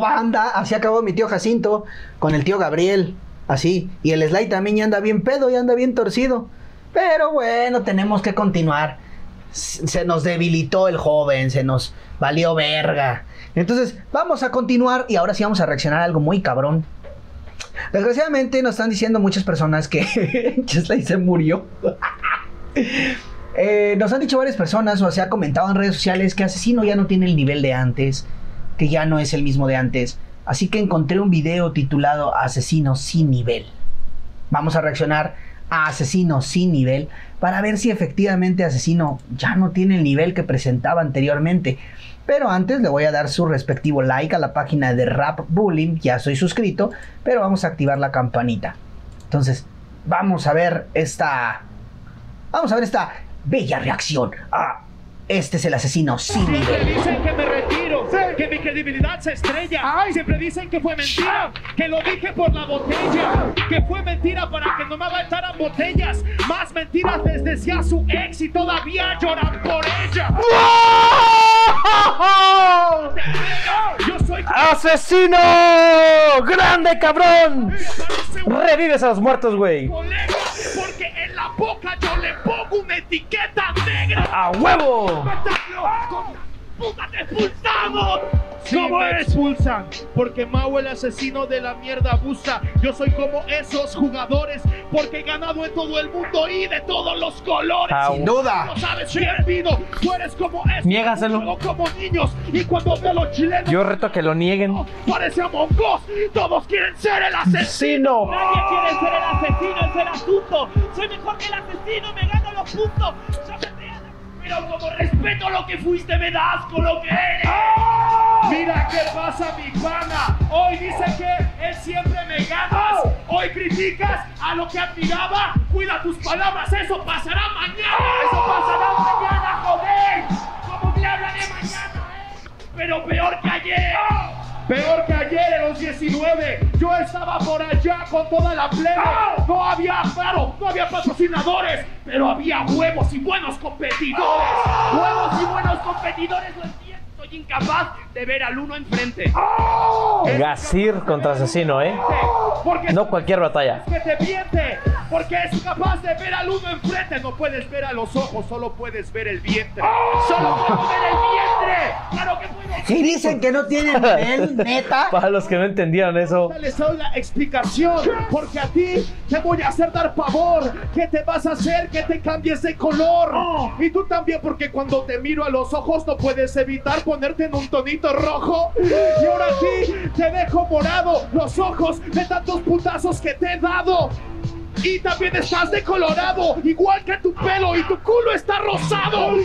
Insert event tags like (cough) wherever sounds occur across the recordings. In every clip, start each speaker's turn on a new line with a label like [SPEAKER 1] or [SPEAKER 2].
[SPEAKER 1] banda. Así acabó mi tío Jacinto con el tío Gabriel. Así. Y el Sly también ya anda bien pedo, ya anda bien torcido. Pero bueno, tenemos que continuar. Se nos debilitó el joven, se nos valió verga. Entonces, vamos a continuar y ahora sí vamos a reaccionar a algo muy cabrón. Desgraciadamente nos están diciendo muchas personas que (laughs) Chesley se murió. (laughs) Eh, nos han dicho varias personas o se ha comentado en redes sociales que Asesino ya no tiene el nivel de antes, que ya no es el mismo de antes. Así que encontré un video titulado Asesino sin nivel. Vamos a reaccionar a Asesino sin nivel para ver si efectivamente Asesino ya no tiene el nivel que presentaba anteriormente. Pero antes le voy a dar su respectivo like a la página de Rap Bullying, ya soy suscrito, pero vamos a activar la campanita. Entonces, vamos a ver esta Vamos a ver esta bella reacción a este es el asesino sin
[SPEAKER 2] Siempre dicen que me retiro, que mi credibilidad se estrella. Siempre dicen que fue mentira, que lo dije por la botella, que fue mentira para que no me aventaran botellas. Más mentiras les decía su ex y todavía lloran por ella. Yo soy (laughs)
[SPEAKER 3] ¡Asesino! ¡Grande, cabrón! Revives a los muertos, güey.
[SPEAKER 2] porque en la boca yo le pongo una etiqueta.
[SPEAKER 3] ¡A huevo!
[SPEAKER 2] ¡Con puta te expulsamos! ¿Cómo me expulsan? Porque Mau el asesino de la mierda abusa. Yo soy como esos jugadores porque he ganado en todo el mundo y de todos los colores.
[SPEAKER 3] Ah,
[SPEAKER 1] Sin duda.
[SPEAKER 2] No sabes quién vino. Tú eres como esos.
[SPEAKER 3] Niégaselo.
[SPEAKER 2] Como niños. Y cuando veo a los chilenos.
[SPEAKER 3] Yo reto a que lo nieguen.
[SPEAKER 2] Parece a Mongos. Todos quieren ser el asesino.
[SPEAKER 3] ¡Asesino!
[SPEAKER 2] Nadie quiere ser el asesino, es el asunto. Soy mejor que el asesino, me gano los puntos. Pero como respeto lo que fuiste, me da asco lo que eres. Mira qué pasa, mi pana. Hoy dice que él siempre me ganas. Hoy criticas a lo que admiraba. Cuida tus palabras, eso pasará mañana. Eso pasará mañana, joder. ¿Cómo me hablan de mañana, eh? Pero peor que ayer. Peor que ayer en los 19, yo estaba por allá con toda la plebe. No había, claro, no había patrocinadores, pero había huevos y buenos competidores. Huevos y buenos competidores, lo entiendo. Soy incapaz de ver al uno enfrente.
[SPEAKER 3] Gasir contra asesino, ¿eh?
[SPEAKER 2] Porque
[SPEAKER 3] No cualquier batalla.
[SPEAKER 2] que te miente, porque es capaz de ver al uno enfrente. No puedes ver a los ojos, solo puedes ver el vientre. Solo puedo ver el vientre. Que.
[SPEAKER 1] Si dicen que no tiene nivel, (laughs) neta.
[SPEAKER 3] Para los que no entendieron eso.
[SPEAKER 2] Les doy la explicación, porque a ti te voy a hacer dar pavor. ¿Qué te vas a hacer? Que te cambies de color. Y tú también, porque cuando te miro a los ojos no puedes evitar ponerte en un tonito rojo. Y ahora sí, te dejo morado los ojos de tantos putazos que te he dado. Y también estás decolorado, igual que tu pelo y tu culo está rosado. (laughs)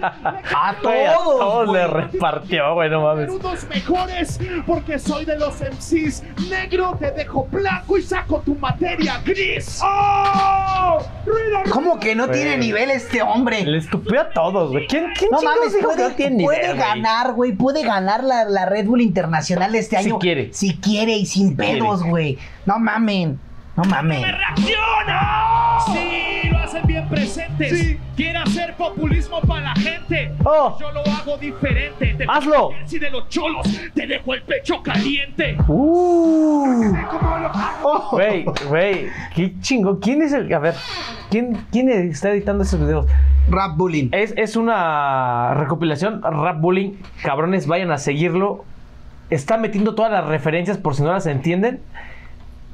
[SPEAKER 1] A todos.
[SPEAKER 3] todos le repartió, güey, no mames.
[SPEAKER 2] unos mejores porque soy de los MCs. Negro te dejo blanco y saco tu materia gris. ¡Oh!
[SPEAKER 1] ¿Cómo que no tiene nivel este hombre?
[SPEAKER 3] Le estupió a todos, güey. ¿Quién, quién
[SPEAKER 1] No mames,
[SPEAKER 3] dijo que
[SPEAKER 1] puede,
[SPEAKER 3] no tiene
[SPEAKER 1] puede
[SPEAKER 3] nivel, güey?
[SPEAKER 1] ganar, güey. Puede ganar la, la Red Bull Internacional este
[SPEAKER 3] Si
[SPEAKER 1] año.
[SPEAKER 3] quiere.
[SPEAKER 1] Si quiere y sin
[SPEAKER 3] quiere.
[SPEAKER 1] pedos, güey. No mamen. No mamen.
[SPEAKER 2] reacciona! Sí, lo hacen bien presentes. Quiere hacer populismo para la gente.
[SPEAKER 3] Oh.
[SPEAKER 2] Yo lo hago diferente. Te
[SPEAKER 3] Hazlo.
[SPEAKER 2] Si de los cholos te dejo el pecho caliente.
[SPEAKER 3] Uh.
[SPEAKER 2] ¿Cómo lo hago?
[SPEAKER 3] Güey, güey, qué chingo. ¿Quién es el.? A ver, ¿quién, quién está editando esos videos?
[SPEAKER 1] Rap bullying.
[SPEAKER 3] Es, es una recopilación, Rap Bullying. Cabrones, vayan a seguirlo. Está metiendo todas las referencias por si no las entienden.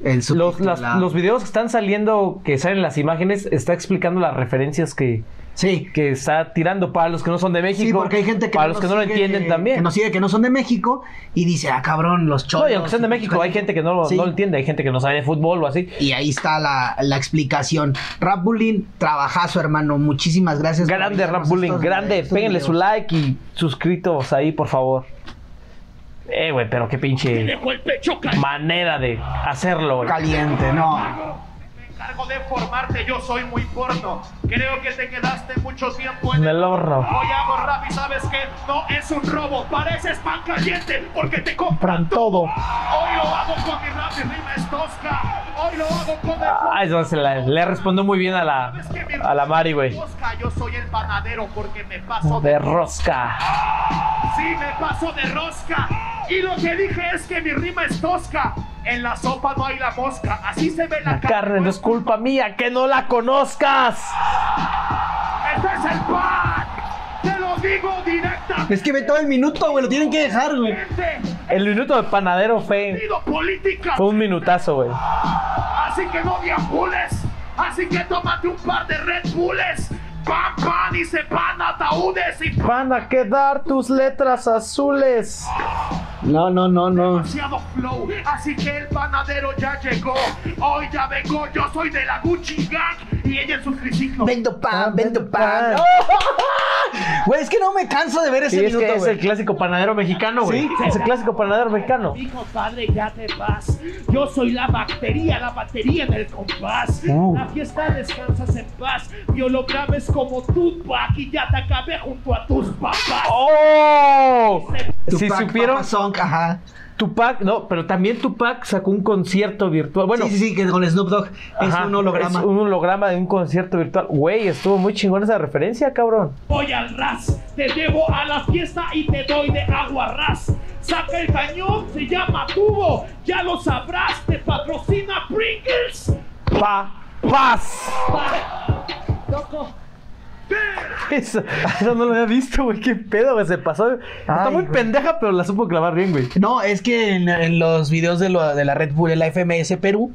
[SPEAKER 3] Los, las-
[SPEAKER 1] subtitulado.
[SPEAKER 3] los videos que están saliendo, que salen las imágenes, está explicando las referencias que,
[SPEAKER 1] Sí.
[SPEAKER 3] que está tirando para los que no son de México.
[SPEAKER 1] Sí, porque hay gente que
[SPEAKER 3] Para
[SPEAKER 1] no
[SPEAKER 3] los que no lo entienden también.
[SPEAKER 1] Que nos sigue que no son de México y dice, ah, cabrón, los cholos.
[SPEAKER 3] No, y aunque sean de México, hay gente que no, lo-
[SPEAKER 1] Sí.
[SPEAKER 3] no lo entiende, hay gente que no sabe de fútbol o así.
[SPEAKER 1] Y ahí está la, la explicación. Rap Bullying, trabajazo, hermano. Muchísimas gracias.
[SPEAKER 3] Grande Rap Bullying, grande. Péguenle su like y suscritos ahí, por favor. Eh, güey, pero qué pinche
[SPEAKER 2] dejo el pecho caliente.
[SPEAKER 3] manera de hacerlo, güey.
[SPEAKER 1] Caliente, no.
[SPEAKER 2] Me encargo de formarte, yo soy muy porno. Creo que te quedaste mucho tiempo
[SPEAKER 3] En el horno.
[SPEAKER 2] Hoy hago rap y sabes que no es un robo. Pareces pan caliente porque te compran
[SPEAKER 3] todo.
[SPEAKER 2] Hoy lo hago con mi rap y rima es tosca. Hoy lo hago con el
[SPEAKER 3] Ah, eso se la- le respondió muy bien a la,
[SPEAKER 2] ¿Sabes que mi
[SPEAKER 3] a la Mari, güey.
[SPEAKER 2] Tosca, yo soy el panadero porque me paso
[SPEAKER 3] De rosca.
[SPEAKER 2] Sí, me paso de rosca. Y lo que dije es que mi rima es tosca. En la sopa no hay la mosca. Así se ve la,
[SPEAKER 3] La carne no es culpa mía que no la conozcas.
[SPEAKER 2] ¡Este es el pan! ¡Te lo digo directamente!
[SPEAKER 1] Es que ve todo el minuto, güey. Lo tienen que dejar, güey.
[SPEAKER 3] El minuto de panadero fue,
[SPEAKER 2] política.
[SPEAKER 3] fue un minutazo, güey.
[SPEAKER 2] Así que no deambules. Así que tómate un par de Red Bulls. Pan, pan y se pan ataúdes y
[SPEAKER 3] Van a quedar tus letras azules.
[SPEAKER 1] No, no, no, no.
[SPEAKER 2] demasiado flow. Así que el panadero ya llegó. Hoy ya vengo, yo soy de la Gucci Gang y ella en sus triciclos.
[SPEAKER 1] Vendo pan,
[SPEAKER 3] Ah,
[SPEAKER 1] vendo
[SPEAKER 3] vendo
[SPEAKER 1] pan.
[SPEAKER 3] pan.
[SPEAKER 1] Güey, es que no me canso de ver ese
[SPEAKER 3] Sí, es
[SPEAKER 1] minuto,
[SPEAKER 3] que es el clásico panadero mexicano, güey.
[SPEAKER 1] Sí.
[SPEAKER 3] Es el clásico panadero mexicano.
[SPEAKER 2] Mi compadre, ya te vas. Yo soy la bacteria, la batería en el compás.
[SPEAKER 3] Uh.
[SPEAKER 2] La fiesta descansas en paz. Mi holograma es como Tupac y ya te acabé junto a tus papás.
[SPEAKER 3] ¡Oh! Si supieron,
[SPEAKER 1] Papa Song, ajá.
[SPEAKER 3] Tupac, no, pero también Tupac sacó un concierto virtual. Bueno,
[SPEAKER 1] sí, sí, sí, que con Snoop Dogg es
[SPEAKER 3] ajá,
[SPEAKER 1] un holograma.
[SPEAKER 3] es un holograma de un concierto virtual. Güey, estuvo muy chingón esa referencia, cabrón.
[SPEAKER 2] Voy al ras, te llevo a la fiesta y te doy de agua ras. Saca el cañón, se llama tubo, ya lo sabrás, te patrocina Pringles.
[SPEAKER 3] Pa, paz.
[SPEAKER 2] Pa. Loco. (laughs)
[SPEAKER 3] Eso, eso no lo había visto, güey. Qué pedo, güey. Se pasó. Está muy
[SPEAKER 1] güey.
[SPEAKER 3] pendeja, pero la supo clavar bien, güey.
[SPEAKER 1] No, es que en, en los videos de, lo- de la Red Bull, de la FMS Perú,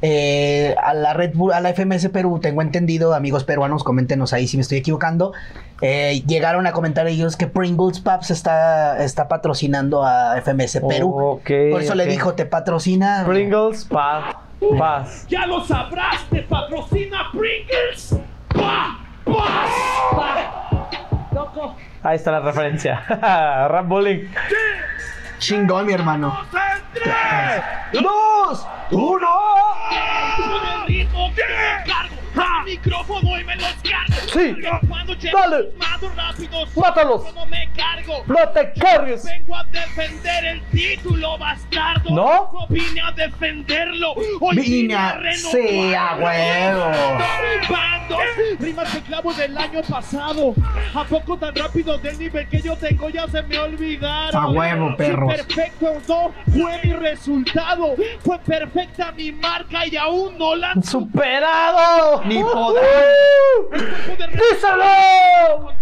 [SPEAKER 1] eh, a la Red Bull, a la FMS Perú, tengo entendido, amigos peruanos, coméntenos ahí si me estoy equivocando. eh, llegaron a comentar ellos que Pringles Paps está, está patrocinando a FMS Perú. Por eso le dijo, te patrocina.
[SPEAKER 3] Pringles, pa, paz.
[SPEAKER 2] Ya lo sabrás, te patrocina Pringles. Pa.
[SPEAKER 3] Ahí está la referencia. (laughs) Rap Bowling.
[SPEAKER 1] Chingón, mi hermano.
[SPEAKER 2] ¡Tres!
[SPEAKER 1] ¡Dos! ¡Uno!
[SPEAKER 3] Sí. Dale.
[SPEAKER 2] rápido.
[SPEAKER 3] Mátalos.
[SPEAKER 2] No me cargo.
[SPEAKER 3] ¡No te cargues!
[SPEAKER 2] Vengo a defender el título, bastardo.
[SPEAKER 3] ¿No?
[SPEAKER 2] No vine a defenderlo. Hoy
[SPEAKER 1] Vine a- sí, a huevo.
[SPEAKER 2] Bandos, rimas de clavo del año pasado. ¿A poco tan rápido del nivel que yo tengo ya se me olvidaron?
[SPEAKER 1] A huevo,
[SPEAKER 2] Si
[SPEAKER 1] perros.
[SPEAKER 2] perfecto no fue mi resultado. Fue perfecta mi marca y aún no la han
[SPEAKER 3] ¡Superado!
[SPEAKER 1] Ni
[SPEAKER 3] ¡Uh!
[SPEAKER 1] podrán.
[SPEAKER 3] ¡Díselo!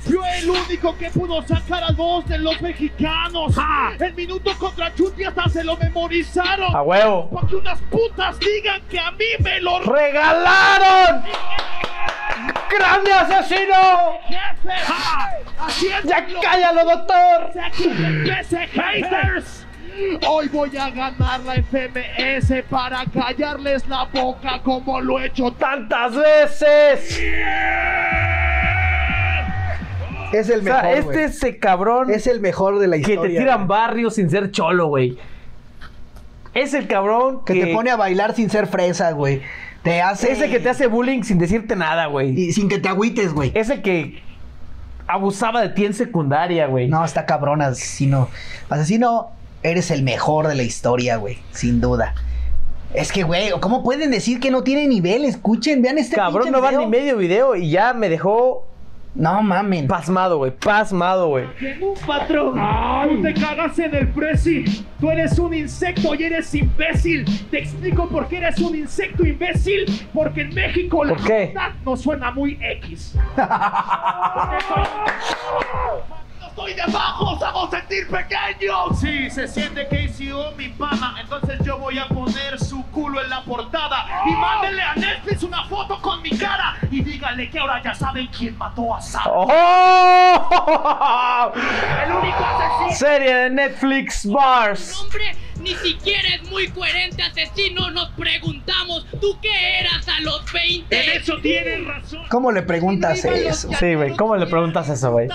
[SPEAKER 2] Fue el único que pudo sacar a dos de los mexicanos. El minuto contra Chuti hasta se lo memorizaron.
[SPEAKER 3] ¡A huevo!
[SPEAKER 2] Para que unas putas digan que a mí me lo
[SPEAKER 3] ¡Regalaron! ¡Grande asesino!
[SPEAKER 2] jefe. Haciendo
[SPEAKER 3] ¡Ya cállalo, doctor!
[SPEAKER 2] haters. Hoy voy a ganar la FMS para callarles la boca como lo he hecho
[SPEAKER 3] ¡Tantas veces!
[SPEAKER 1] Es el
[SPEAKER 3] O
[SPEAKER 1] mejor.
[SPEAKER 3] sea, este
[SPEAKER 1] güey.
[SPEAKER 3] es el cabrón
[SPEAKER 1] es el mejor de la
[SPEAKER 3] que
[SPEAKER 1] historia.
[SPEAKER 3] te tiran
[SPEAKER 1] güey.
[SPEAKER 3] barrios sin ser cholo, güey. Es el cabrón
[SPEAKER 1] Que te pone a bailar sin ser fresa, güey. Te hace.
[SPEAKER 3] Ese que te hace bullying sin decirte nada, güey.
[SPEAKER 1] Y sin que te agüites, güey.
[SPEAKER 3] Ese que abusaba de ti en secundaria, güey.
[SPEAKER 1] No, está cabrón, asesino. Asesino, eres el mejor de la historia, güey. Sin duda. Es que, güey, ¿cómo pueden decir que no tiene nivel? Escuchen, vean este
[SPEAKER 3] Cabrón, no va ni medio video y ya me dejó
[SPEAKER 1] No mamen.
[SPEAKER 3] pasmado, güey. Pasmado, güey.
[SPEAKER 2] Tengo un patrón. Tú te cagas en el presi. Tú eres un insecto y eres imbécil. Te explico por qué eres un insecto imbécil. Porque en México la verdad no suena muy X. (laughs) Estoy debajo, os hago sentir pequeño. Sí, se siente KCO mi pana. Entonces yo voy a poner su culo en la portada. Y mándenle a Netflix una foto con mi cara. Y díganle que ahora ya saben quién mató a Sam.
[SPEAKER 3] ¡Oh!
[SPEAKER 2] El único asesino.
[SPEAKER 3] Serie de Netflix Bars.
[SPEAKER 4] nombre ni siquiera es muy coherente, asesino. Nos preguntamos, ¿tú qué eras a los 20?
[SPEAKER 2] En eso tienen razón.
[SPEAKER 1] ¿Cómo le preguntas eso?
[SPEAKER 3] Sí, güey. ¿Cómo le preguntas eso, güey?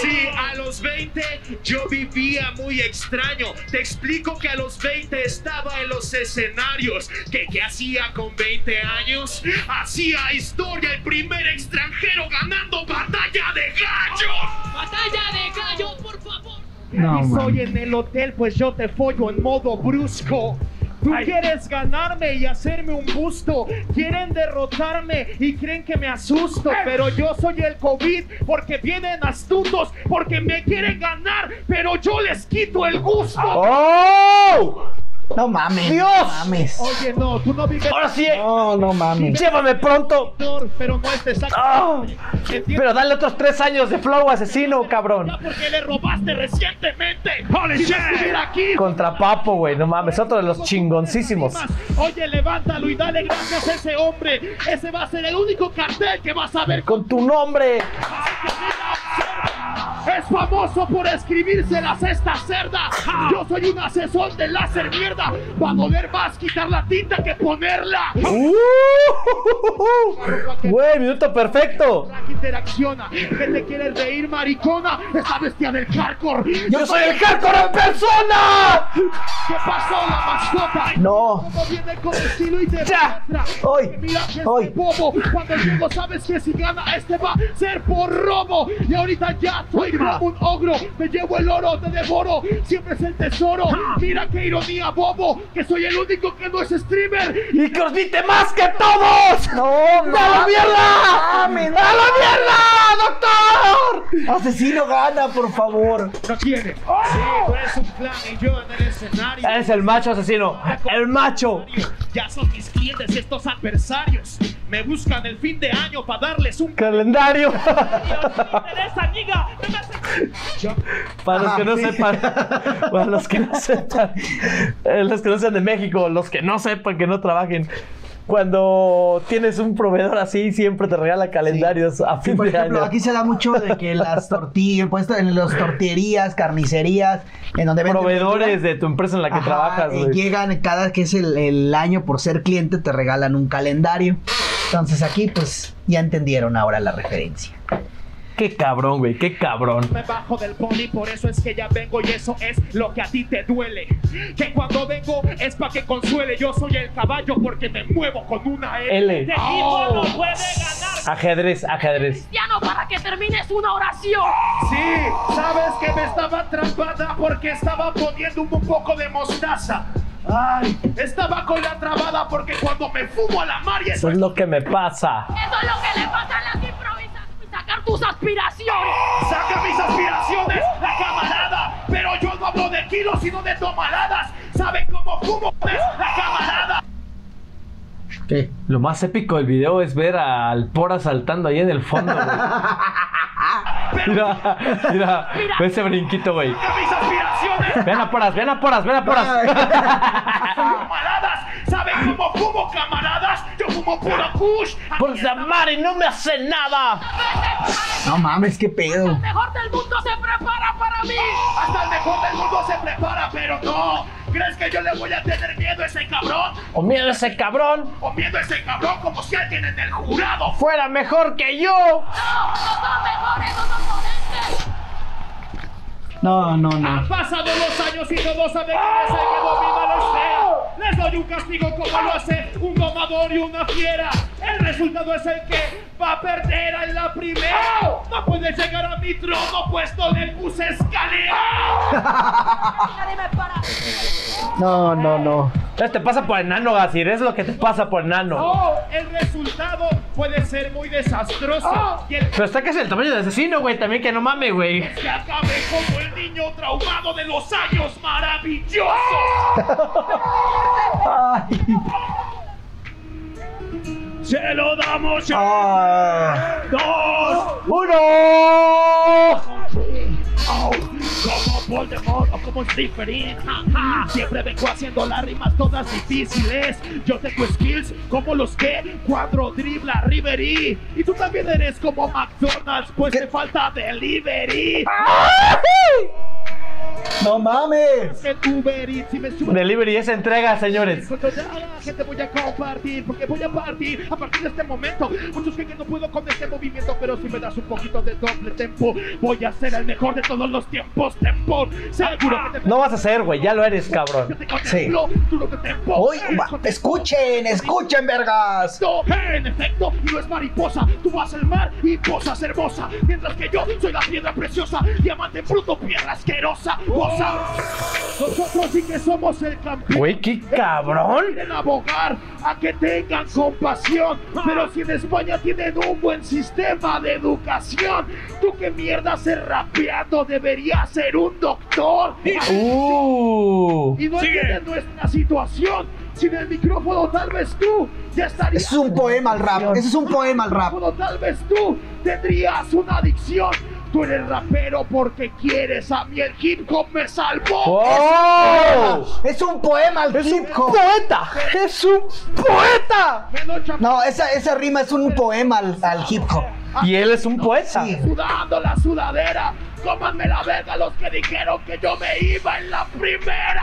[SPEAKER 2] Sí, a los 20 yo vivía muy extraño. Te explico que a los 20 estaba en los escenarios. ¿Qué, qué hacía con 20 años? Hacía historia, el primer extranjero ganando batalla de gallos.
[SPEAKER 4] Batalla de gallos, por favor.
[SPEAKER 1] No,
[SPEAKER 2] y soy
[SPEAKER 1] man.
[SPEAKER 2] en el hotel, pues yo te follo en modo brusco. Tú quieres ganarme y hacerme un busto. Quieren derrotarme y creen que me asusto. Pero yo soy el COVID porque vienen astutos. Porque me quieren ganar, pero yo les quito el gusto.
[SPEAKER 3] ¡Oh!
[SPEAKER 1] No mames.
[SPEAKER 3] ¡Dios!
[SPEAKER 1] No mames.
[SPEAKER 2] Oye, no, tú no vives.
[SPEAKER 3] Ahora sí,
[SPEAKER 1] No, no mames.
[SPEAKER 3] llévame pronto.
[SPEAKER 2] Pero no es
[SPEAKER 3] Ah,
[SPEAKER 2] exactamente.
[SPEAKER 3] pero dale otros tres años de flow asesino, cabrón.
[SPEAKER 2] Ya porque le robaste recientemente. ¡Holy shit! aquí.
[SPEAKER 3] Contra Papo, güey, no mames, otro de los chingoncísimos.
[SPEAKER 2] Oye, levántalo y dale gracias a ese hombre. Ese va a ser el único cartel que vas a ver.
[SPEAKER 3] Con tu nombre.
[SPEAKER 2] Es famoso por escribírselas esta cerda. Yo soy un asesor de láser mierda. Va a doler más quitar la tinta que ponerla.
[SPEAKER 3] Uh, Güey, minuto perfecto.
[SPEAKER 2] Interacciona. ¿Qué te quieres reír, maricona? Esa bestia del hardcore.
[SPEAKER 3] Yo soy el hardcore en persona.
[SPEAKER 2] ¿Qué pasó, la mascota?
[SPEAKER 1] No.
[SPEAKER 2] Como viene con estilo y te
[SPEAKER 3] Ya.
[SPEAKER 1] Hoy.
[SPEAKER 2] Mira que
[SPEAKER 1] Hoy.
[SPEAKER 2] bobo. Cuando llego sabes que si gana este va a ser por robo. Y ahorita ya soy como un ogro. Me llevo el oro, te devoro. Siempre es el tesoro. Mira qué ironía, bobo. Que soy el único que no es streamer.
[SPEAKER 3] Y que os viste más que todos.
[SPEAKER 1] No,
[SPEAKER 3] ¡A la mierda! ¡A
[SPEAKER 1] mames.
[SPEAKER 3] la mierda, doctor!
[SPEAKER 1] Asesino gana, por favor.
[SPEAKER 2] No tiene. Sí, tú eres un plan y yo en el escenario.
[SPEAKER 3] Eres el macho asesino. El macho.
[SPEAKER 2] Ya son mis clientes estos adversarios. Me buscan el fin de año para darles un
[SPEAKER 3] Calendario. (laughs) Para los que no
[SPEAKER 1] Ah,
[SPEAKER 3] sepan, para los que no sepan, eh, los que no sean de México, los que no sepan que no trabajen, cuando tienes un proveedor así, siempre te regala calendarios a
[SPEAKER 1] Sí,
[SPEAKER 3] fin
[SPEAKER 1] por
[SPEAKER 3] de
[SPEAKER 1] ejemplo,
[SPEAKER 3] año.
[SPEAKER 1] aquí se da mucho de que las tortillas, (laughs) pues en las tortillerías, carnicerías, en donde
[SPEAKER 3] Proveedores de tu empresa en la que
[SPEAKER 1] ajá,
[SPEAKER 3] trabajas, güey.
[SPEAKER 1] llegan cada que es el, el año por ser cliente, te regalan un calendario. Entonces aquí, pues, ya entendieron ahora la referencia.
[SPEAKER 3] Qué cabrón, güey, qué cabrón.
[SPEAKER 2] Me bajo del pony, por eso es que ya vengo y eso es lo que a ti te duele. Que cuando vengo es para que consuele. Yo soy el caballo porque me muevo con una L.
[SPEAKER 3] L.
[SPEAKER 2] Este equipo no puede ganar.
[SPEAKER 3] Ajedrez, ajedrez.
[SPEAKER 4] Cristiano, para que termines una oración.
[SPEAKER 2] Sí, sabes que me estaba atrapada porque estaba poniendo un poco de mostaza. Ay, estaba con la trabada porque cuando me fumo a la mar y
[SPEAKER 3] Eso
[SPEAKER 2] eso
[SPEAKER 3] es lo que me pasa.
[SPEAKER 4] Eso es lo que le pasa a improvisaciones. Sacar tus aspiraciones.
[SPEAKER 2] Saca mis aspiraciones, la camarada. Pero yo no hablo de kilos, sino de tomaladas. ¿Saben cómo fumo? La camarada.
[SPEAKER 1] ¿Qué?
[SPEAKER 3] Lo más épico del video es ver al Pora saltando ahí en el fondo, güey. (laughs) Mira, mira, ve ese brinquito, güey.
[SPEAKER 2] Mis aspiraciones,
[SPEAKER 3] Ven a Poras, ven a Poras, ven a Poras.
[SPEAKER 2] camaradas. (laughs) ¿Saben cómo fumo, camaradas? Yo fumo puro kush.
[SPEAKER 3] Por y no me hace nada.
[SPEAKER 1] No mames, qué pedo.
[SPEAKER 4] El mejor del mundo se prepara para mí.
[SPEAKER 2] Hasta el mejor del mundo se prepara, pero no. ¿Crees que yo le voy a tener miedo a ese cabrón?
[SPEAKER 3] O miedo a ese cabrón.
[SPEAKER 2] ¿O miedo a ese cabrón como si alguien en el jurado
[SPEAKER 3] Fuera mejor que yo.
[SPEAKER 4] No, no son mejores los oponentes.
[SPEAKER 1] No, no, no.
[SPEAKER 2] Han pasado los años y todos saben que domina la escena. Les doy un castigo como lo hace un domador y una fiera. El resultado es el que va a perder en la primera. No puede llegar a mi trono puesto le puse escalera.
[SPEAKER 4] Nadie me para.
[SPEAKER 1] No, no, no.
[SPEAKER 3] Entonces te pasa por enano, Gasir. Es lo que te pasa por enano.
[SPEAKER 2] Oh, el resultado puede ser muy desastroso. Y el
[SPEAKER 3] Pero está que es el tamaño de asesino, güey. También que no mame, güey.
[SPEAKER 2] que acabe como el niño traumado de los años maravillosos.
[SPEAKER 1] Ay.
[SPEAKER 2] Se lo damos
[SPEAKER 1] Ah.
[SPEAKER 2] dos.
[SPEAKER 3] ¡Uno!
[SPEAKER 2] Voldemort o como Slytherin ja, ja. Siempre vengo haciendo las rimas todas difíciles Yo tengo skills como los que cuadro dribla Riverí Y tú también eres como McDonald's Pues
[SPEAKER 1] ¿Qué?
[SPEAKER 2] te falta delivery
[SPEAKER 1] No mames.
[SPEAKER 3] Delivery es entrega, señores.
[SPEAKER 2] Cuando ya la gente voy a compartir Porque voy a partir a partir de este momento Muchos creen que no puedo con este movimiento Pero si me das un poquito de doble tempo Voy a ser el mejor de todos los tiempos Tempo Seguro que te
[SPEAKER 3] No vas a ser, güey. Ya lo eres, cabrón.
[SPEAKER 2] Tempo
[SPEAKER 1] Hoy, escuchen, escuchen, vergas.
[SPEAKER 2] En efecto, no es mariposa Tú vas al mar y posas hermosa Mientras que yo soy la piedra preciosa Diamante bruto, piedra asquerosa Nosotros sí que somos el campeón.
[SPEAKER 3] Güey, qué cabrón.
[SPEAKER 2] Quieren abogar a que tengan compasión, pero si en España tienen un buen sistema de educación, tú qué mierda haces rapeando, deberías ser un doctor.
[SPEAKER 3] Uh.
[SPEAKER 2] Y no entiendes nuestra situación. Sin el micrófono, tal vez tú ya estarías.
[SPEAKER 1] Ese es un poema al rap. Ese es un poema al rap.
[SPEAKER 2] tal vez tú tendrías una adicción. Tú eres rapero porque quieres, a mí el hip hop me salvó.
[SPEAKER 3] ¡Oh!
[SPEAKER 1] Es un poema al
[SPEAKER 3] ¡Es un
[SPEAKER 1] hip hop.
[SPEAKER 3] poeta! ¡Es un poeta!
[SPEAKER 2] Menos chap-
[SPEAKER 1] No, esa, esa rima es un poema al, al hip hop.
[SPEAKER 3] Y él es un poeta.
[SPEAKER 1] Sí.
[SPEAKER 2] Sudando la sudadera. Cómanme la verga los que dijeron que yo me iba en la primera.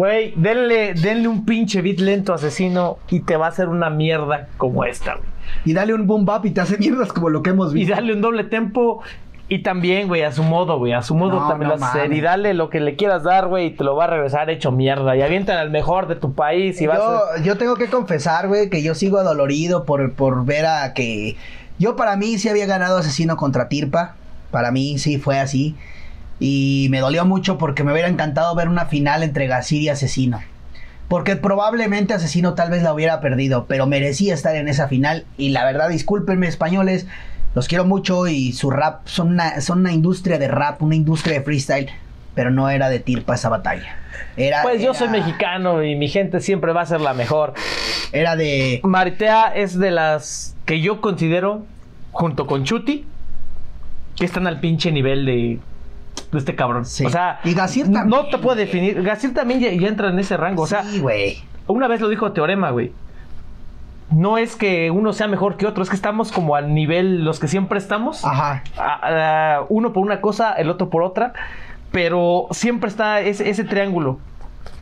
[SPEAKER 3] Güey, denle, denle un pinche beat lento asesino y te va a hacer una mierda como esta, güey.
[SPEAKER 1] Y dale un boom bap y te hace mierdas como lo que hemos
[SPEAKER 3] Y
[SPEAKER 1] visto.
[SPEAKER 3] dale un doble tempo y también, güey, a su modo, güey. A su modo
[SPEAKER 1] No,
[SPEAKER 3] también
[SPEAKER 1] no
[SPEAKER 3] lo hacer. Y dale lo que le quieras dar, güey, y te lo va a regresar hecho mierda. Y avientan al mejor de tu país y vas a...
[SPEAKER 1] Yo, yo tengo que confesar, güey, que yo sigo adolorido por, por ver a que... Yo para mí sí había ganado Asesino contra Tirpa. Para mí sí fue así. Y me dolió mucho porque me hubiera encantado ver una final entre Gasir y Asesino. Porque probablemente Asesino tal vez la hubiera perdido, pero merecía estar en esa final. Y la verdad, discúlpenme españoles, los quiero mucho y su rap son una, son una industria de rap, una industria de freestyle, pero no era de Tirpa esa batalla. Era,
[SPEAKER 3] Pues yo soy mexicano y mi gente siempre va a ser la mejor.
[SPEAKER 1] Era de...
[SPEAKER 3] Maritea es de las que yo considero, junto con Chuti, que están al pinche nivel de, de este cabrón.
[SPEAKER 1] Sí.
[SPEAKER 3] O sea,
[SPEAKER 1] Y Gasir
[SPEAKER 3] no
[SPEAKER 1] también,
[SPEAKER 3] te puedo definir. Gasir también ya, ya entra en ese rango. O sea,
[SPEAKER 1] sí, güey.
[SPEAKER 3] una vez lo dijo Teorema, güey. No es que uno sea mejor que otro, es que estamos como al nivel los que siempre estamos.
[SPEAKER 1] Ajá.
[SPEAKER 3] A- a- uno por una cosa, el otro por otra. Pero siempre está ese, ese triángulo.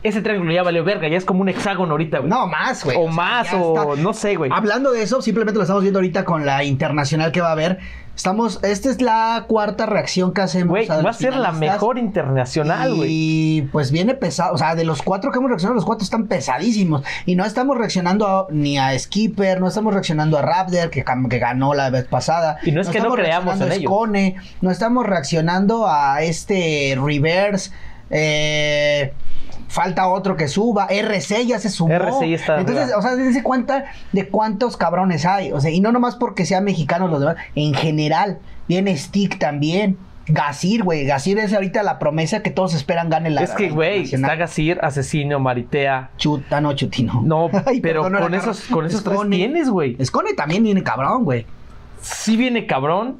[SPEAKER 3] Ese triángulo ya valió verga, ya es como un hexágono ahorita, güey.
[SPEAKER 1] No, más, güey.
[SPEAKER 3] O
[SPEAKER 1] sea,
[SPEAKER 3] más, o
[SPEAKER 1] está.
[SPEAKER 3] no sé, güey.
[SPEAKER 1] Hablando de eso, simplemente lo estamos viendo ahorita con la internacional que va a haber. Estamos, esta es la cuarta reacción que hacemos.
[SPEAKER 3] Güey, va a ser la mejor internacional, güey.
[SPEAKER 1] Y pues viene pesado, o sea, de los cuatro que hemos reaccionado, los cuatro están pesadísimos. Y no estamos reaccionando a- ni a Skipper, no estamos reaccionando a Raptor, que, ganó la vez pasada.
[SPEAKER 3] Y no es que no creamos en ellos.
[SPEAKER 1] No estamos reaccionando a este Reverse. eh, Falta otro que suba. RC ya se sumó.
[SPEAKER 3] RC ya está
[SPEAKER 1] Entonces,
[SPEAKER 3] arriba.
[SPEAKER 1] o sea, dense cuenta de cuántos cabrones hay. O sea, y no nomás porque sean mexicanos los demás. En general. Viene Stick también. Gasir, güey. Gasir es ahorita la promesa que todos esperan gane la
[SPEAKER 3] es que, güey, está. Gasir, Asesino, Maritea.
[SPEAKER 1] Chuta, no, Chutino.
[SPEAKER 3] No, (laughs)
[SPEAKER 1] Ay,
[SPEAKER 3] pero
[SPEAKER 1] perdón,
[SPEAKER 3] con esos, con esos tres tienes, güey.
[SPEAKER 1] Escone también viene cabrón, güey.
[SPEAKER 3] Sí viene cabrón.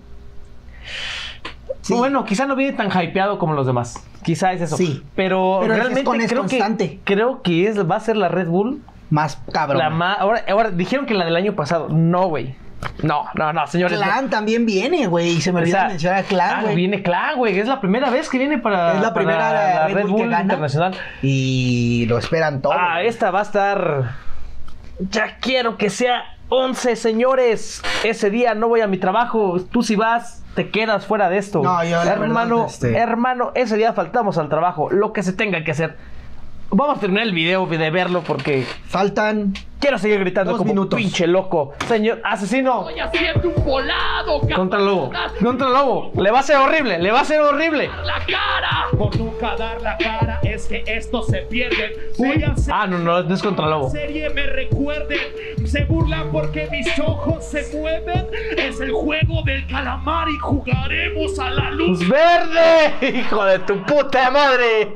[SPEAKER 1] Sí.
[SPEAKER 3] Bueno, quizá no viene tan hypeado como los demás. Quizá es eso.
[SPEAKER 1] Sí.
[SPEAKER 3] Pero,
[SPEAKER 1] Pero
[SPEAKER 3] realmente
[SPEAKER 1] es
[SPEAKER 3] creo
[SPEAKER 1] constante.
[SPEAKER 3] que creo que es, va a ser la Red Bull.
[SPEAKER 1] Más cabrón.
[SPEAKER 3] La más. Ahora, ahora dijeron que la del año pasado. No, güey. No, no, no, señores. no.
[SPEAKER 1] Clan también viene, güey. Y se me
[SPEAKER 3] O
[SPEAKER 1] olvidó
[SPEAKER 3] sea,
[SPEAKER 1] mencionar a Clan,
[SPEAKER 3] ah,
[SPEAKER 1] güey.
[SPEAKER 3] viene Clan, güey. Es la primera vez que viene para,
[SPEAKER 1] Es la
[SPEAKER 3] para
[SPEAKER 1] primera
[SPEAKER 3] la
[SPEAKER 1] Red
[SPEAKER 3] Red
[SPEAKER 1] Bull
[SPEAKER 3] Bull,
[SPEAKER 1] que gana.
[SPEAKER 3] Internacional.
[SPEAKER 1] Y lo esperan todo.
[SPEAKER 3] Ah, esta va a estar. Ya quiero que sea 11, señores. Ese día no voy a mi trabajo. Tú si vas, te quedas fuera de esto.
[SPEAKER 1] No, yo la
[SPEAKER 3] hermano,
[SPEAKER 1] verdad, este-
[SPEAKER 3] hermano, ese día faltamos al trabajo. Lo que se tenga que hacer. Vamos a terminar el video de verlo porque
[SPEAKER 1] Faltan
[SPEAKER 3] quiero seguir gritando
[SPEAKER 1] Dos
[SPEAKER 3] como
[SPEAKER 1] minutos.
[SPEAKER 3] pinche loco. Señor asesino.
[SPEAKER 4] Voy haciendo un volado,
[SPEAKER 3] Contra el lobo. Contra el lobo. Le va a ser horrible. Le va a ser horrible.
[SPEAKER 4] La cara.
[SPEAKER 2] Por nunca dar la cara es que estos se pierden. Voy a hacer
[SPEAKER 3] Ah, no, no, no es contra el lobo.
[SPEAKER 2] serie me recuerden. Se burlan porque mis ojos se mueven. Es el juego del calamar y jugaremos a la luz.
[SPEAKER 3] ¡Luz verde! (laughs) ¡Hijo de tu puta madre!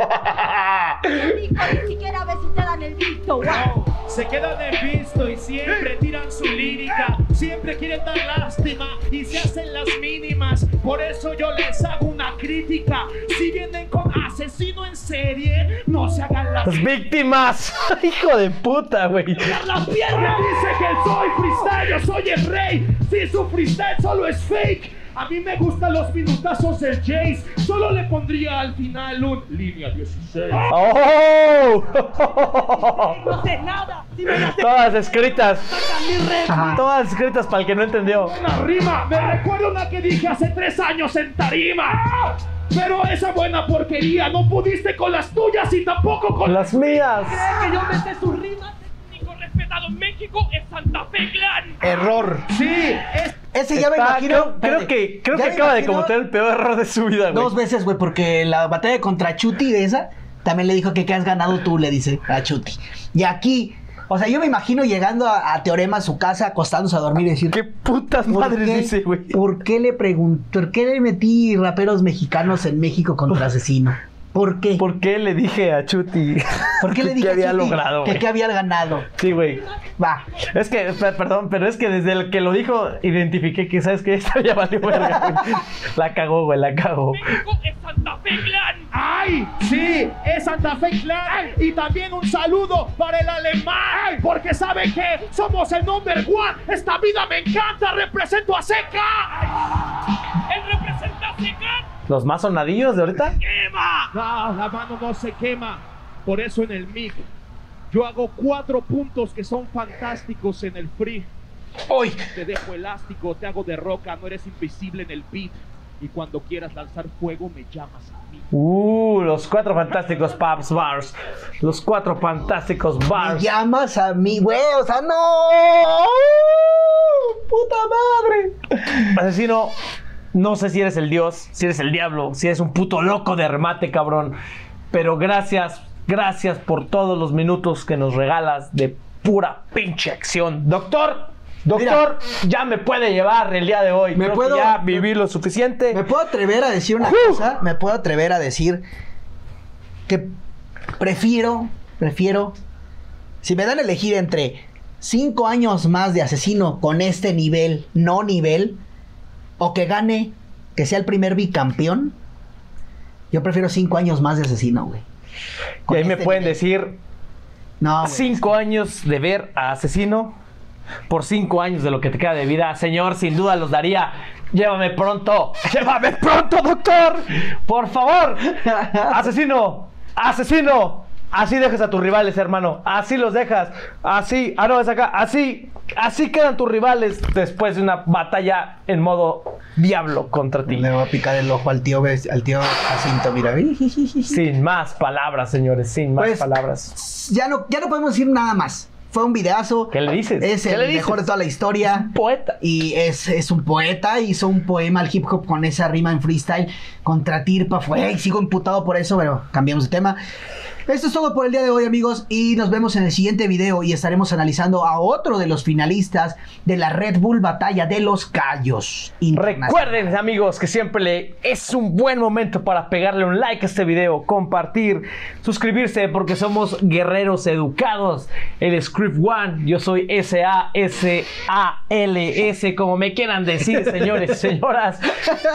[SPEAKER 5] Ni siquiera a ver si te dan el visto.
[SPEAKER 2] No, se quedan en visto y siempre tiran su lírica. Siempre quieren dar lástima y se hacen las mínimas. Por eso yo les hago una crítica. Si vienen con asesino en serie, no se hagan las
[SPEAKER 3] ¡Las víctimas! (laughs) ¡Hijo de puta, güey!
[SPEAKER 2] La pierna dice que soy freestyle, yo soy el rey. Si su freestyle solo es fake. A mí me gustan los minutazos del Jace. Solo le pondría al final un línea 16.
[SPEAKER 3] ¡Oh!
[SPEAKER 5] No sé nada. Si me das
[SPEAKER 3] Todas escritas. Todas escritas para el que no entendió.
[SPEAKER 2] Una rima, me recuerda una que dije hace tres años en Tarima. Pero esa buena porquería, no pudiste con las tuyas y tampoco con
[SPEAKER 3] Las mías.
[SPEAKER 5] que yo me sé sus rimas.
[SPEAKER 4] En México es Santa Fe Clan.
[SPEAKER 1] error.
[SPEAKER 2] Sí, es
[SPEAKER 1] Ese ya me imagino.
[SPEAKER 3] Creo, que, creo que acaba de cometer el peor error de su vida, güey.
[SPEAKER 1] Dos veces, güey, porque la batalla contra Chuti de esa también le dijo que qué has ganado tú, le dice a Chuti. Y aquí, o sea, yo me imagino llegando a, a Teorema a su casa, acostándose a dormir y decir.
[SPEAKER 3] ¿Qué putas
[SPEAKER 1] ¿por
[SPEAKER 3] madres
[SPEAKER 1] qué-
[SPEAKER 3] dice, güey?
[SPEAKER 1] ¿Por qué le pregunto? ¿Por qué le metí raperos mexicanos en México contra (laughs) asesino? ¿Por qué?
[SPEAKER 3] ¿Por qué le dije a Chuti
[SPEAKER 1] ¿Por qué le (laughs) dije
[SPEAKER 3] que
[SPEAKER 1] a
[SPEAKER 3] había
[SPEAKER 1] Chuti
[SPEAKER 3] logrado,
[SPEAKER 1] que había ganado?
[SPEAKER 3] Sí, güey.
[SPEAKER 1] Va.
[SPEAKER 3] Es que, per- perdón, pero es que desde el que lo dijo, identifiqué que, ¿sabes que (laughs) Esta ya valió verga. La cagó, güey, la cagó.
[SPEAKER 4] Es Santa Fe Clan.
[SPEAKER 2] ¡Ay! Sí, es Santa Fe Clan. Y también un saludo para el alemán. Porque sabe que somos el number one. Esta vida me encanta. Represento a Seca.
[SPEAKER 4] Él representa a Secan.
[SPEAKER 3] Los más sonadillos de ahorita.
[SPEAKER 4] ¡Quema!
[SPEAKER 2] No, la mano no se quema. Por eso en el MIG yo hago cuatro puntos que son fantásticos en el free.
[SPEAKER 1] Hoy.
[SPEAKER 2] Te dejo elástico, te hago de roca, no eres invisible en el beat. Y cuando quieras lanzar fuego me llamas a mí.
[SPEAKER 3] Uh, los cuatro fantásticos Pubs Bars. Los cuatro fantásticos
[SPEAKER 1] Me
[SPEAKER 3] Bars.
[SPEAKER 1] llamas a mí, güey. O sea, no. Puta madre.
[SPEAKER 3] Asesino, no sé si eres el dios, si eres el diablo, si eres un puto loco de remate, cabrón. Pero gracias, gracias por todos los minutos que nos regalas de pura pinche acción. Doctor, doctor, ya me puede llevar el día de hoy.
[SPEAKER 1] ¿Me
[SPEAKER 3] Creo que
[SPEAKER 1] puedo-
[SPEAKER 3] ya viví lo suficiente.
[SPEAKER 1] Me puedo atrever a decir una cosa. Me puedo atrever a decir que prefiero, prefiero. Si me dan a elegir entre cinco años más de asesino con este nivel, no nivel, o que gane, que sea el primer bicampeón, yo prefiero cinco años más de asesino, güey.
[SPEAKER 3] y ahí me
[SPEAKER 1] este
[SPEAKER 3] pueden
[SPEAKER 1] nivel.
[SPEAKER 3] decir
[SPEAKER 1] No, güey.
[SPEAKER 3] cinco años de ver a Asesino por cinco años de lo que te queda de vida. Señor, sin duda los daría. Llévame pronto. Llévame pronto, doctor. Por favor. (laughs) Asesino. Asesino. Así dejas a tus rivales, hermano. Así los dejas. Así. Ah, no, es acá. Así. Así quedan tus rivales después de una batalla en modo diablo contra ti.
[SPEAKER 1] Le voy a picar el ojo al tío, al tío Jacinto, mira. (laughs)
[SPEAKER 3] Sin más palabras, señores. Sin más
[SPEAKER 1] Pues,
[SPEAKER 3] palabras.
[SPEAKER 1] Ya no, ya no podemos decir nada más. Fue un videazo.
[SPEAKER 3] ¿Qué le dices?
[SPEAKER 1] Es
[SPEAKER 3] ¿Qué
[SPEAKER 1] el
[SPEAKER 3] le dices?
[SPEAKER 1] mejor de toda la historia.
[SPEAKER 3] Poeta.
[SPEAKER 1] Y es, es un poeta, hizo un poema al hip hop con esa rima en freestyle contra Tirpa. Fue, y sigo imputado por eso, pero cambiamos de tema. Esto es todo por el día de hoy, amigos, y nos vemos en el siguiente video y estaremos analizando a otro de los finalistas de la Red Bull Batalla de los. Internacional.
[SPEAKER 3] Recuerden, amigos, que siempre es un buen momento para pegarle un like a este video, compartir, suscribirse, porque somos guerreros educados. El Script One, yo soy S-A-S-A-L-S, como me quieran decir, señores señoras,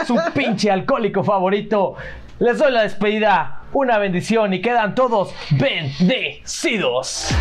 [SPEAKER 3] su pinche alcohólico favorito. Les doy la despedida, una bendición y quedan todos bendecidos.